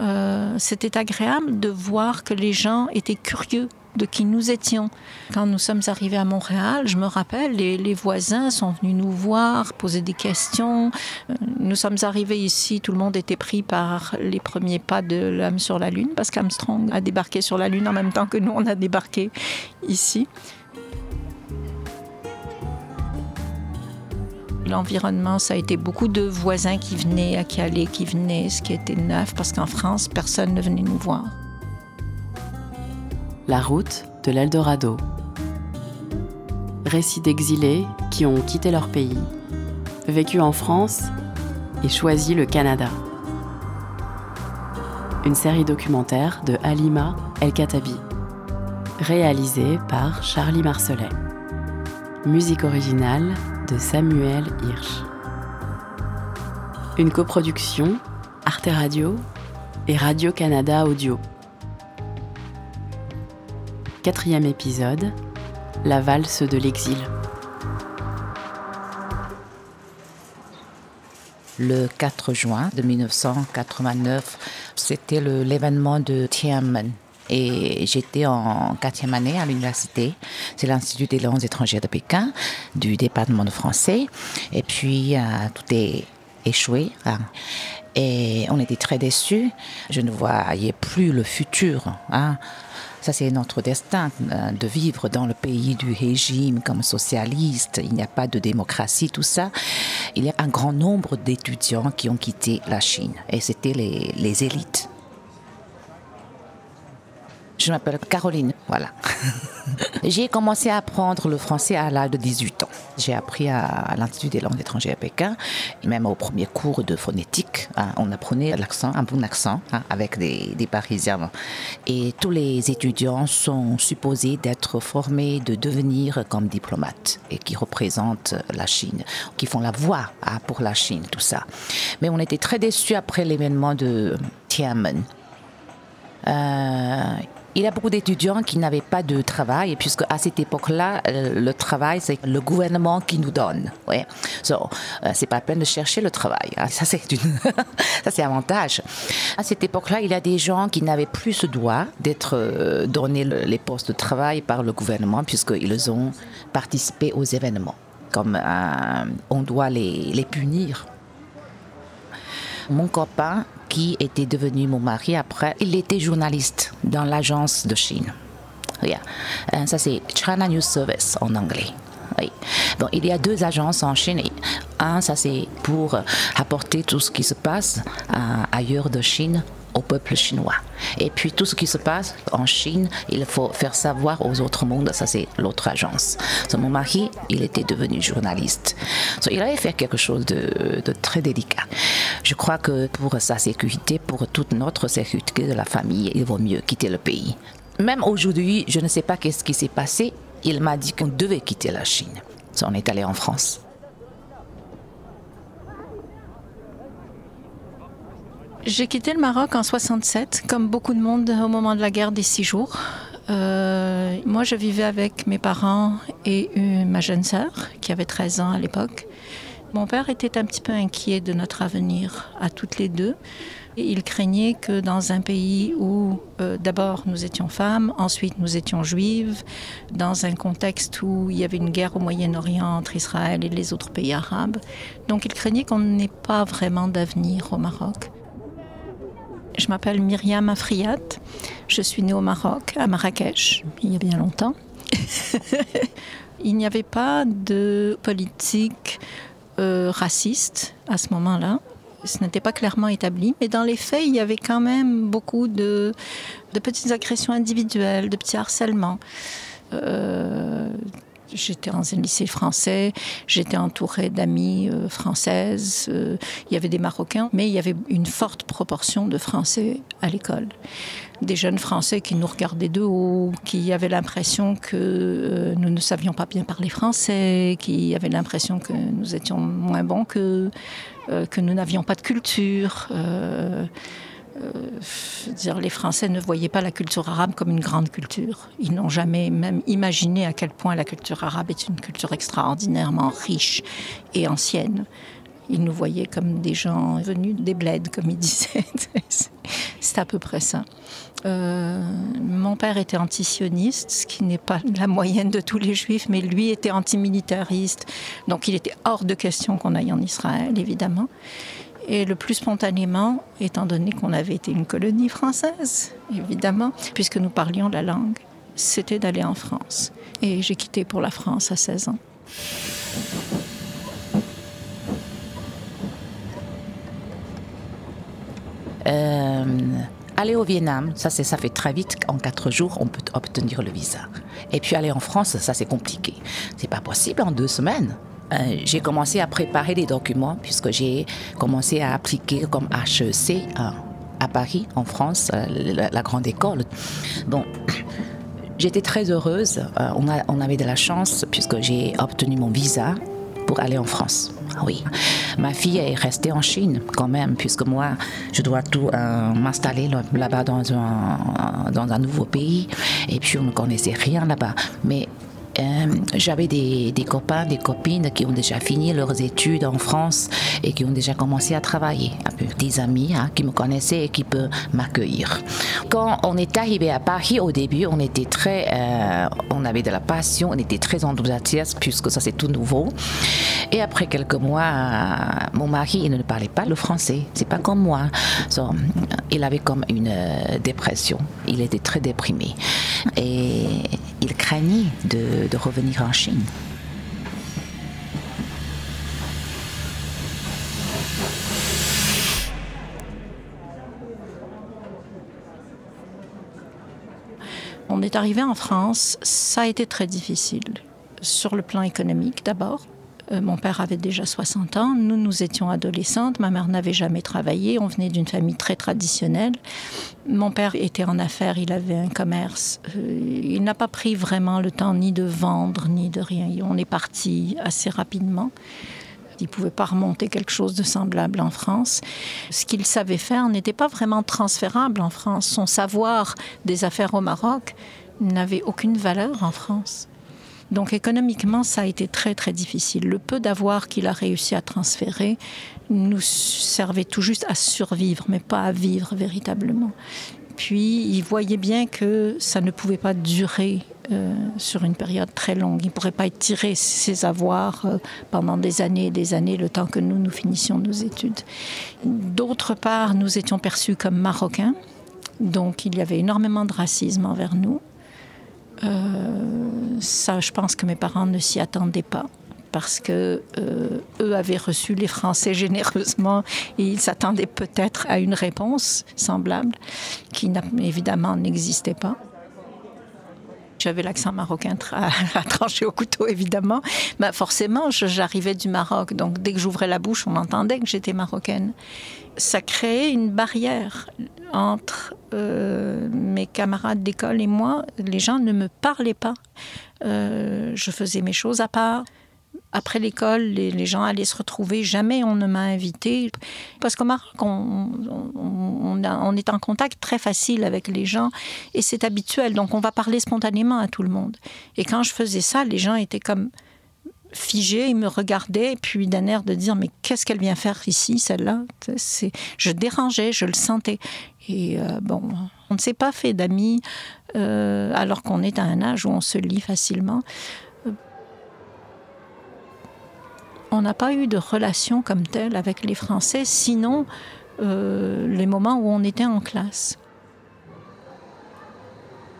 euh, c'était agréable de voir que les gens étaient curieux de qui nous étions. Quand nous sommes arrivés à Montréal, je me rappelle, les, voisins sont venus nous voir, poser des questions. Euh, nous sommes arrivés ici, tout le monde était pris par les premiers pas de l'homme sur la Lune, parce qu'Armstrong a débarqué sur la Lune en même temps que nous, on a débarqué ici. L'environnement, ça a été beaucoup de voisins qui venaient, à allaient, qui venaient, ce qui était neuf, parce qu'en France, personne ne venait nous voir. La route de l'Eldorado. Récits d'exilés qui ont quitté leur pays, vécu en France et choisi le Canada. Une série documentaire de Halima El Katabi, réalisée par Charlie Marcelet. Musique originale de Samuel Hirsch. Une coproduction Arte Radio et Radio-Canada Audio. Quatrième épisode La valse de l'exil. Le 4 juin de 1989, c'était l'événement de Tiananmen et j'étais en quatrième année à l'université. C'est l'Institut des langues étrangères de Pékin, du département de français. Et puis, euh, tout est échoué. Hein. Et on était très déçus. Je ne voyais plus le futur. Hein. Ça, c'est notre destin euh, de vivre dans le pays du régime comme socialiste. Il n'y a pas de démocratie, tout ça. Il y a un grand nombre d'étudiants qui ont quitté la Chine. Et c'était les, les élites. Je m'appelle Caroline, voilà. J'ai commencé à apprendre le français à l'âge de 18 ans. J'ai appris à, l'Institut des langues étrangères à Pékin, même au premier cours de phonétique, hein, on apprenait l'accent, un bon accent, hein, avec des, des, Parisiens. Et tous les étudiants sont supposés d'être formés, de devenir comme diplomates et qui représentent la Chine, qui font la voix hein, pour la Chine, tout ça. Mais on était très déçus après l'événement de Tiananmen. Euh, il y a beaucoup d'étudiants qui n'avaient pas de travail, puisque à cette époque-là, euh, le travail, c'est le gouvernement qui nous donne. Ouais. So, euh, c'est pas peine de chercher le travail. Hein. Ça, c'est une... ça, c'est avantage. À cette époque-là, il y a des gens qui n'avaient plus ce droit d'être euh, donnés les postes de travail par le gouvernement, puisqu'ils ont participé aux événements. Comme on doit les, les punir. Mon copain, qui était devenu mon mari après, il était journaliste dans l'agence de Chine. Euh, ça, c'est China News Service en anglais. Bon, il y a deux agences en Chine. Un, ça c'est pour apporter tout ce qui se passe euh, ailleurs de Chine au peuple chinois. Et puis tout ce qui se passe en Chine, il faut faire savoir aux autres mondes, ça c'est l'autre agence. mon mari, il était devenu journaliste. il avait fait quelque chose de, de, très délicat. Je crois que pour sa sécurité, pour toute notre sécurité de la famille, il vaut mieux quitter le pays. Même aujourd'hui, je ne sais pas qu'est-ce qui s'est passé. Il m'a dit qu'on devait quitter la Chine. on est allé en France. J'ai quitté le Maroc en 67, comme beaucoup de monde au moment de la guerre des six jours. Euh, moi, je vivais avec mes parents et ma jeune sœur, qui avait 13 ans à l'époque. Mon père était un petit peu inquiet de notre avenir à toutes les deux. Il craignait que dans un pays où euh, d'abord nous étions femmes, ensuite nous étions juives, dans un contexte où il y avait une guerre au Moyen-Orient entre Israël et les autres pays arabes, donc il craignait qu'on n'ait pas vraiment d'avenir au Maroc. Je m'appelle Myriam Afriat. Je suis née au Maroc, à Marrakech, il y a bien longtemps. il n'y avait pas de politique euh, raciste à ce moment-là. Ce n'était pas clairement établi, mais dans les faits, il y avait quand même beaucoup de, petites agressions individuelles, de petits harcèlements. Euh, J'étais dans un lycée français, j'étais entourée d'amis euh, françaises, euh, il y avait des Marocains, mais il y avait une forte proportion de Français à l'école. Des jeunes Français qui nous regardaient de haut, qui avaient l'impression que euh, nous ne savions pas bien parler français, qui avaient l'impression que nous étions moins bons que, que nous n'avions pas de culture. Dire, les Français ne voyaient pas la culture arabe comme une grande culture. Ils n'ont jamais même imaginé à quel point la culture arabe est une culture extraordinairement riche et ancienne. Ils nous voyaient comme des gens venus des bleds, comme ils disaient. c'est à peu près ça. Euh, mon père était antisioniste, ce qui n'est pas la moyenne de tous les juifs, mais lui était antimilitariste. Donc il était hors de question qu'on aille en Israël, évidemment. Et le plus spontanément, étant donné qu'on avait été une colonie française, évidemment, puisque nous parlions la langue, c'était d'aller en France. Et j'ai quitté pour la France à 16 ans. Euh, aller au Vietnam, ça, ça fait très vite. En quatre jours, on peut obtenir le visa. Et puis aller en France, ça c'est compliqué. C'est pas possible en deux semaines. Euh, j'ai commencé à préparer des documents puisque j'ai commencé à appliquer comme HEC à, Paris, en France, euh, la, grande école. Bon, j'étais très heureuse. on, a, on avait de la chance puisque j'ai obtenu mon visa pour aller en France. Ah oui. Ma fille est restée en Chine quand même, puisque moi, je dois tout euh, m'installer là-bas dans un, dans un nouveau pays. Et puis, on ne connaissait rien là-bas. Mais euh, j'avais des, copains, des copines qui ont déjà fini leurs études en France et qui ont déjà commencé à travailler. Des amis hein, qui me connaissaient et qui peuvent m'accueillir. Quand on est arrivé à Paris, au début, on était très, euh, on avait de la passion, on était très enthousiastes puisque ça c'est tout nouveau. Et après quelques mois, euh, mon mari il ne parlait pas le français. C'est pas comme moi. il avait comme une dépression. Il était très déprimé et il craignait de de, revenir en Chine. On est arrivé en France, ça a été très difficile. Sur le plan économique d'abord, euh, mon père avait déjà 60 ans, nous, nous étions adolescentes, ma mère n'avait jamais travaillé, on venait d'une famille très traditionnelle. Mon père était en affaires, il avait un commerce. Euh, il n'a pas pris vraiment le temps ni de vendre, ni de rien. On est parti assez rapidement. Il ne pouvait pas remonter quelque chose de semblable en France. Ce qu'il savait faire n'était pas vraiment transférable en France. Son savoir des affaires au Maroc n'avait aucune valeur en France. Donc économiquement, ça a été très très difficile. Le peu d'avoir qu'il a réussi à transférer nous servait tout juste à survivre, mais pas à vivre véritablement. Puis il voyait bien que ça ne pouvait pas durer euh, sur une période très longue. Il ne pourrait pas étirer ses avoirs euh, pendant des années et des années, le temps que nous, nous finissions nos études. D'autre part, nous étions perçus comme Marocains, donc il y avait énormément de racisme envers nous. Euh, ça, je pense que mes parents ne s'y attendaient pas parce que euh, eux avaient reçu les Français généreusement et ils s'attendaient peut-être à une réponse semblable qui évidemment n'existait pas. J'avais l'accent marocain à, trancher au couteau, évidemment. Mais forcément, j'arrivais du Maroc. Donc, dès que j'ouvrais la bouche, on entendait que j'étais marocaine. Ça créait une barrière entre euh, mes camarades d'école et moi. Les gens ne me parlaient pas. Euh, je faisais mes choses à part après l'école, les, gens allaient se retrouver. Jamais on ne m'a invité. Parce qu'au Maroc, on, est en contact très facile avec les gens et c'est habituel. Donc on va parler spontanément à tout le monde. Et quand je faisais ça, les gens étaient comme figés, ils me regardaient, et puis d'un air de dire Mais qu'est-ce qu'elle vient faire ici, celle-là? Je dérangeais, je le sentais. Et euh, bon, on ne s'est pas fait d'amis euh, alors qu'on est à un âge où on se lit facilement. On n'a pas eu de relation comme telle avec les Français, sinon euh, les moments où on était en classe.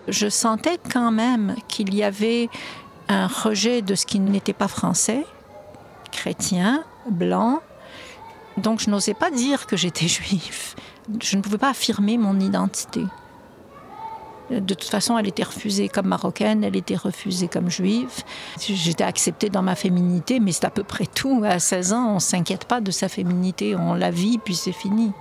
Je sentais quand même qu'il y avait un rejet de ce qui n'était pas français, chrétien, blanc. Donc je n'osais pas dire que j'étais juif. Je ne pouvais pas affirmer mon identité. De toute façon, elle était refusée comme marocaine, elle était refusée comme juive. J'étais acceptée dans ma féminité, mais c'est à peu près tout. À 16 ans, on s'inquiète pas de sa féminité, on la vit, puis c'est fini.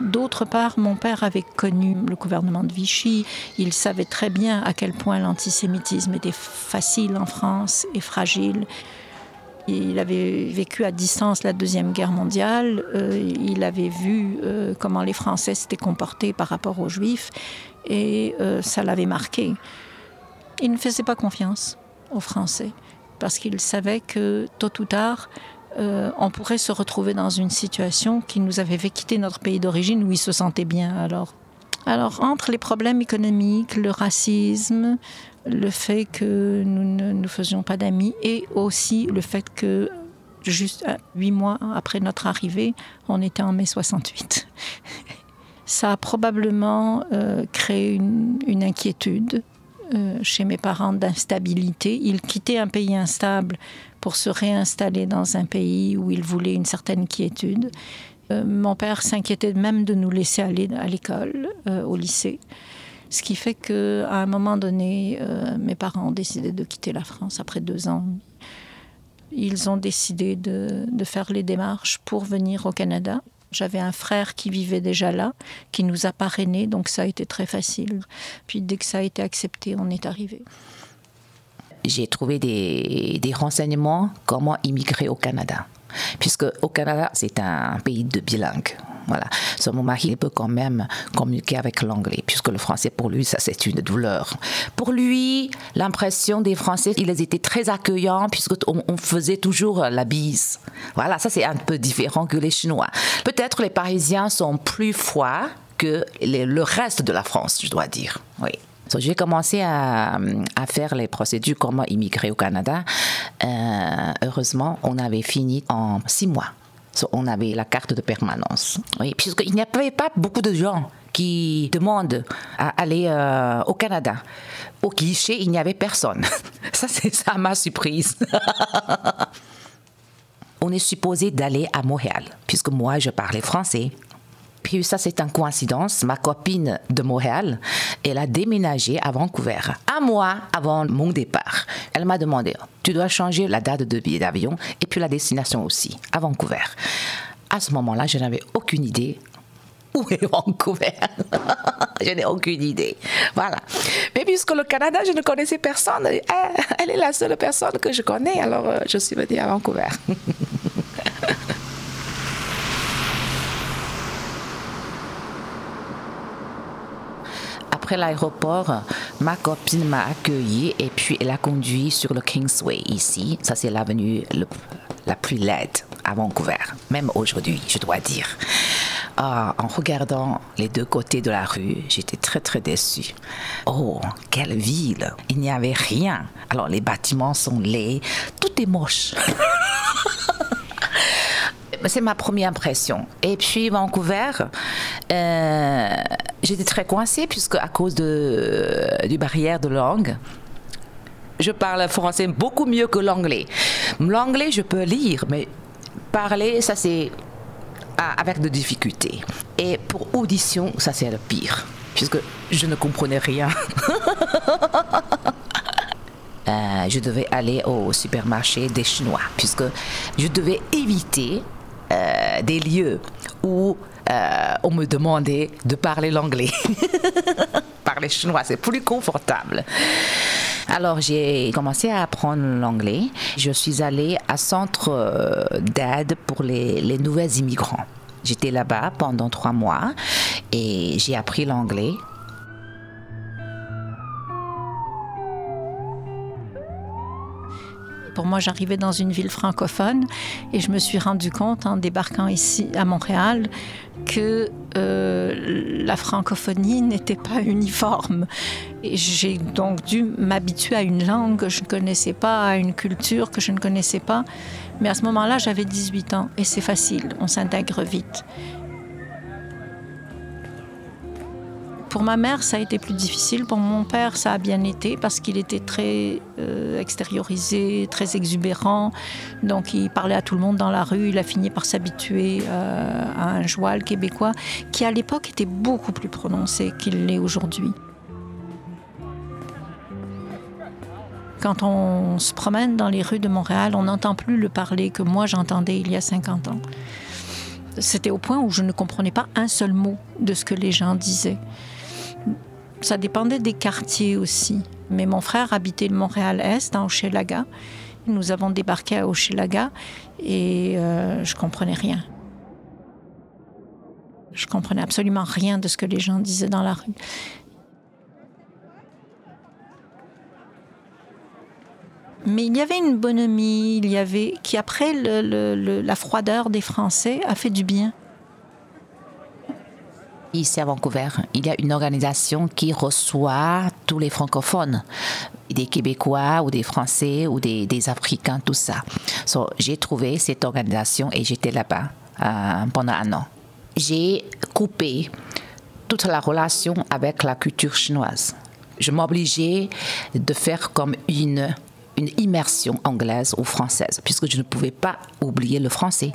D'autre part, mon père avait connu le gouvernement de Vichy. Il savait très bien à quel point l'antisémitisme était facile en France et fragile. Il avait vécu à distance la Deuxième Guerre mondiale. Euh, il avait vu euh, comment les Français s'étaient comportés par rapport aux Juifs et euh, ça l'avait marqué. Il ne faisait pas confiance aux Français parce qu'il savait que tôt ou tard, euh, on pourrait se retrouver dans une situation qui nous avait fait quitter notre pays d'origine où il se sentait bien. Alors, Alors, entre les problèmes économiques, le racisme, le fait que nous ne nous faisions pas d'amis et aussi le fait que juste huit mois après notre arrivée, on était en mai 68. Ça a probablement euh, créé une, inquiétude euh, chez mes parents d'instabilité. Ils quittaient un pays instable pour se réinstaller dans un pays où ils voulaient une certaine quiétude. Euh, mon père s'inquiétait même de nous laisser aller à l'école, au lycée. Ce qui fait qu'à un moment donné, mes parents ont décidé de quitter la France après deux ans. Ils ont décidé de faire les démarches pour venir au Canada. J'avais un frère qui vivait déjà là, qui nous a parrainés, donc ça a été très facile. Puis dès que ça a été accepté, on est arrivé. J'ai trouvé des, des renseignements comment immigrer au Canada puisque au Canada, c'est un pays de bilingue. Voilà. mon mari peut quand même communiquer avec l'anglais, puisque le français pour lui, ça c'est une douleur. Pour lui, l'impression des Français, ils étaient très accueillants, puisqu'on on faisait toujours la bise. Voilà, ça c'est un peu différent que les Chinois. Peut-être les Parisiens sont plus froids que le reste de la France, je dois dire. Oui j'ai commencé à, faire les procédures comment immigrer au Canada. Euh, heureusement, on avait fini en six mois. On avait la carte de permanence. Oui, puisqu'il n'y avait pas beaucoup de gens qui demandent à aller euh, au Canada. Au cliché, il n'y avait personne. Ça, c'est ça ma surprise. on est supposé d'aller à Montréal, puisque moi, je parlais français. Ça, c'est une coïncidence. Ma copine de Montréal, elle a déménagé à Vancouver un mois avant mon départ. Elle m'a demandé, tu dois changer la date de billet d'avion et puis la destination aussi, à Vancouver. À ce moment-là, je n'avais aucune idée où est Vancouver Je n'ai aucune idée. Voilà. Mais puisque le Canada, je ne connaissais personne, elle est la seule personne que je connais, alors euh, je suis venue à Vancouver. après l'aéroport, ma copine m'a accueilli et puis elle a conduit sur le Kingsway ici. Ça, c'est l'avenue la plus laide à Vancouver, même aujourd'hui, je dois dire. Ah, en regardant les deux côtés de la rue, j'étais très très déçue. Oh, quelle ville Il n'y avait rien. Alors les bâtiments sont laids, tout est moche. c'est ma première impression. Et puis Vancouver, euh, j'étais très coincée puisque à cause de du barrière de langue, je parle français beaucoup mieux que l'anglais. L'anglais, je peux lire, mais parler, ça c'est avec de difficultés. Et pour audition, ça c'est le pire, puisque je ne comprenais rien. Euh, je devais aller au supermarché des Chinois, puisque je devais éviter euh, des lieux où euh, on me demandait de parler l'anglais. parler chinois, c'est plus confortable. Alors j'ai commencé à apprendre l'anglais. Je suis allée à centre euh, d'aide pour les, les nouveaux immigrants. J'étais là-bas pendant trois mois et j'ai appris l'anglais Pour moi, j'arrivais dans une ville francophone et je me suis rendu compte en débarquant ici à Montréal que euh, la francophonie n'était pas uniforme. Et j'ai donc dû m'habituer à une langue que je ne connaissais pas, à une culture que je ne connaissais pas. Mais à ce moment-là, j'avais 18 ans et c'est facile, on s'intègre vite. Pour ma mère, ça a été plus difficile. Pour mon père, ça a bien été parce qu'il était très euh, extériorisé, très exubérant. Donc, il parlait à tout le monde dans la rue. Il a fini par s'habituer euh, à un joual québécois qui, à l'époque, était beaucoup plus prononcé qu'il l'est aujourd'hui. Quand on se promène dans les rues de Montréal, on n'entend plus le parler que moi j'entendais il y a 50 ans. C'était au point où je ne comprenais pas un seul mot de ce que les gens disaient. Ça dépendait des quartiers aussi. Mais mon frère habitait le Montréal-Est, à Hochelaga. Nous avons débarqué à Hochelaga et euh, je comprenais rien. Je comprenais absolument rien de ce que les gens disaient dans la rue. Mais il y avait une bonhomie, il y avait qui après la froideur des Français a fait du bien. Ici à Vancouver, il y a une organisation qui reçoit tous les francophones, des Québécois ou des Français ou des, Africains, tout ça. j'ai trouvé cette organisation et j'étais là-bas euh, pendant un an. J'ai coupé toute la relation avec la culture chinoise. Je m'obligeais de faire comme une une immersion anglaise ou française, puisque je ne pouvais pas oublier le français.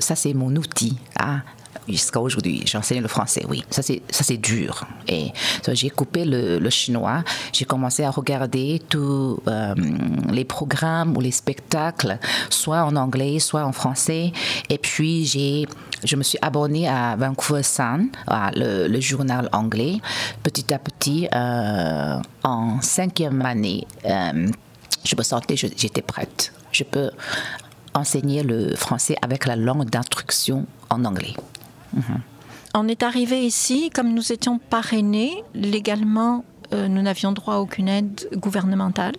Ça, c'est mon outil. Hein jusqu'à aujourd'hui. J'enseigne le français, oui. Ça, c'est, ça, c'est dur. Et j'ai coupé le, chinois. J'ai commencé à regarder tous euh, les programmes ou les spectacles, soit en anglais, soit en français. Et puis, j'ai, je me suis abonnée à Vancouver Sun, le, journal anglais. Petit à petit, euh, en cinquième année, euh, je me sentais, j'étais prête. Je peux enseigner le français avec la langue d'instruction en anglais. Mhm. On est arrivé ici, comme nous étions parrainés, légalement, euh, nous n'avions droit à aucune aide gouvernementale.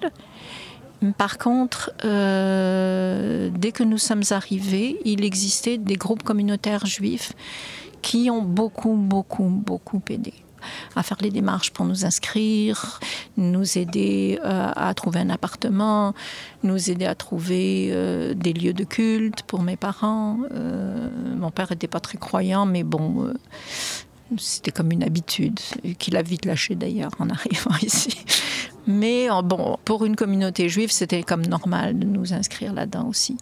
Par contre, euh, dès que nous sommes arrivés, il existait des groupes communautaires juifs qui ont beaucoup, beaucoup, beaucoup aidé à faire les démarches pour nous inscrire, nous aider euh, à trouver un appartement, nous aider à trouver euh, des lieux de culte pour mes parents. Euh, mon père n'était pas très croyant, mais bon, c'était comme une habitude, qu'il a vite lâché d'ailleurs en arrivant ici. Mais bon, pour une communauté juive, c'était comme normal de nous inscrire là-dedans aussi.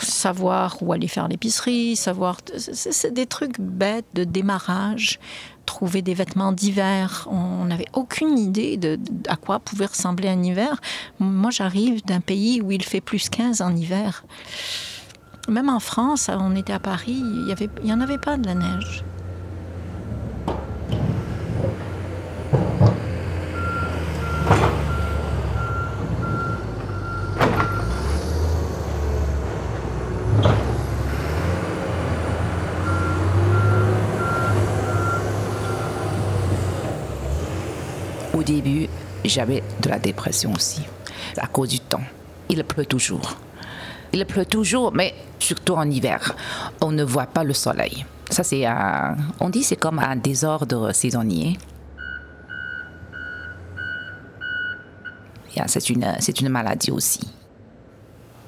Savoir où aller faire l'épicerie, savoir. C'est des trucs bêtes de démarrage trouver des vêtements d'hiver. On n'avait aucune idée de, à quoi pouvait ressembler un hiver. Moi, j'arrive d'un pays où il fait plus 15 en hiver. Même en France, on était à Paris, il n'y en avait pas de la neige. Début, j'avais de la dépression aussi, à cause du temps. Il pleut toujours. Il pleut toujours, mais surtout en hiver. On ne voit pas le soleil. Ça, c'est un, on dit c'est comme un désordre saisonnier. C'est une, c'est une maladie aussi.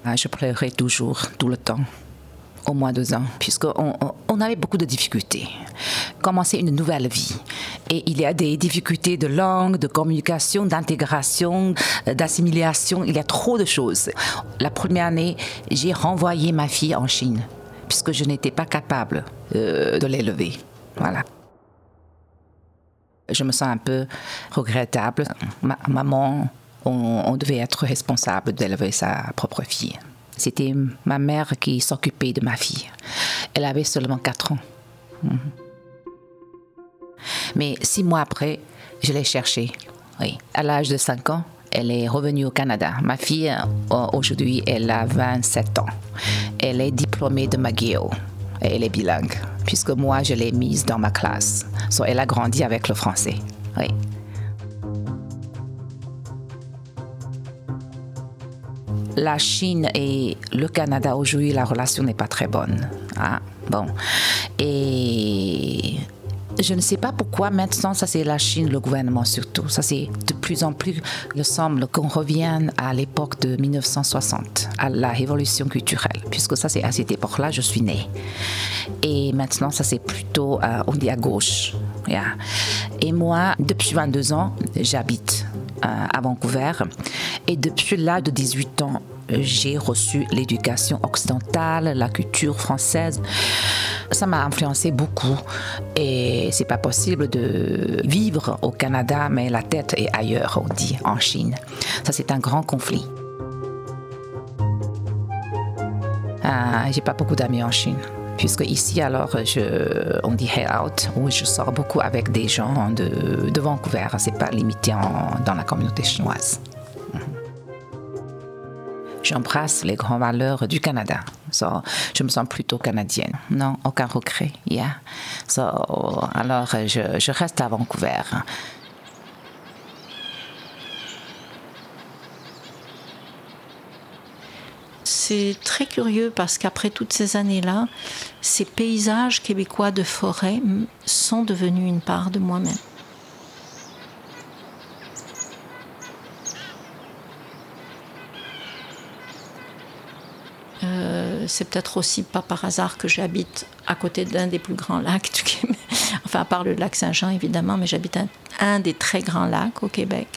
Ah, je pleurais toujours, tout le temps au moins deux ans, puisqu'on on avait beaucoup de difficultés. Commencer une nouvelle vie. Et il y a des difficultés de langue, de communication, d'intégration, euh, d'assimilation. Il y a trop de choses. La première année, j'ai renvoyé ma fille en Chine, puisque je n'étais pas capable euh, de l'élever. Voilà. Je me sens un peu regrettable. Ma, maman, on, on devait être responsable d'élever sa propre fille. C'était ma mère qui s'occupait de ma fille. Elle avait seulement 4 ans. Mhm. Mais six mois après, je l'ai cherchée. À l'âge de 5 ans, elle est revenue au Canada. Ma fille, euh, aujourd'hui, elle a 27 ans. Elle est diplômée de McGill. Elle est bilingue, puisque moi, je l'ai mise dans ma classe. So, elle a grandi avec le français. Oui. la Chine et le Canada aujourd'hui, la relation n'est pas très bonne. Ah, bon. Et je ne sais pas pourquoi maintenant, ça c'est la Chine, le gouvernement surtout. Ça c'est de plus en plus, il semble qu'on revienne à l'époque de 1960, à la révolution culturelle, puisque ça c'est à cette époque-là, je suis née. Et maintenant, ça c'est plutôt, euh, on dit à gauche. Et moi, depuis 22 ans, j'habite euh, à Vancouver. Et depuis l'âge de 18 ans, j'ai reçu l'éducation occidentale, la culture française. Ça m'a influencé beaucoup et c'est pas possible de vivre au Canada, mais la tête est ailleurs, on dit, en Chine. Ça, c'est un grand conflit. Ah, j'ai pas beaucoup d'amis en Chine puisque ici, alors, on dit head out, où je sors beaucoup avec des gens de, de Vancouver. C'est pas limité dans la communauté chinoise. J'embrasse les grandes valeurs du Canada. So, je me sens plutôt canadienne. Non, aucun regret. Yeah. So, alors, je, je reste à Vancouver. c'est très curieux parce qu'après toutes ces années-là, ces paysages québécois de forêt sont devenus une part de moi-même. Euh, c'est peut-être aussi pas par hasard que j'habite à côté d'un des plus grands lacs du Québec. Enfin, à part le lac Saint-Jean, évidemment, mais j'habite un, des très grands lacs au Québec.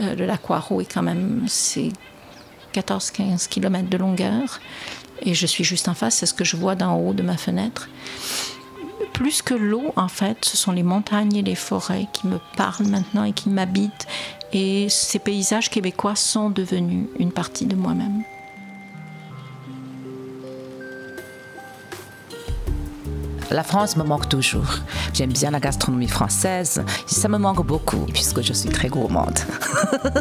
Euh, le lac Waro est quand même, c'est 14-15 km de longueur. Et je suis juste en face, c'est ce que je vois d'en haut de ma fenêtre. Plus que l'eau, en fait, ce sont les montagnes et les forêts qui me parlent maintenant et qui m'habitent. Et ces paysages québécois sont devenus une partie de moi-même. La France me manque toujours. J'aime bien la gastronomie française. Ça me manque beaucoup puisque je suis très gourmande.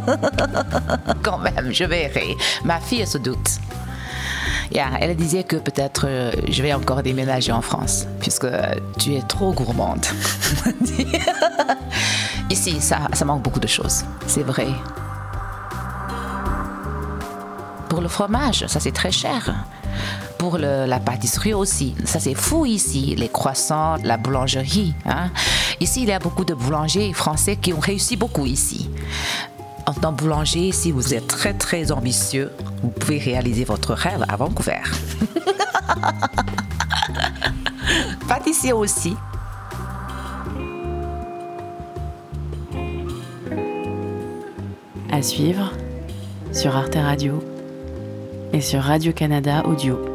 Quand même, je verrai. Ma fille se doute. elle disait que peut-être euh, je vais encore déménager en France puisque tu es trop gourmande. Ici, ça, ça manque beaucoup de choses. C'est vrai. Pour le fromage, ça c'est très cher pour la pâtisserie aussi. Ça, c'est fou ici, les croissants, la boulangerie. Hein. Ici, il y a beaucoup de boulangers français qui ont réussi beaucoup ici. En tant que boulanger, si vous êtes très très ambitieux, vous pouvez réaliser votre rêve à Vancouver. Pâtissier aussi. À suivre sur Arte Radio et sur Radio-Canada Audio.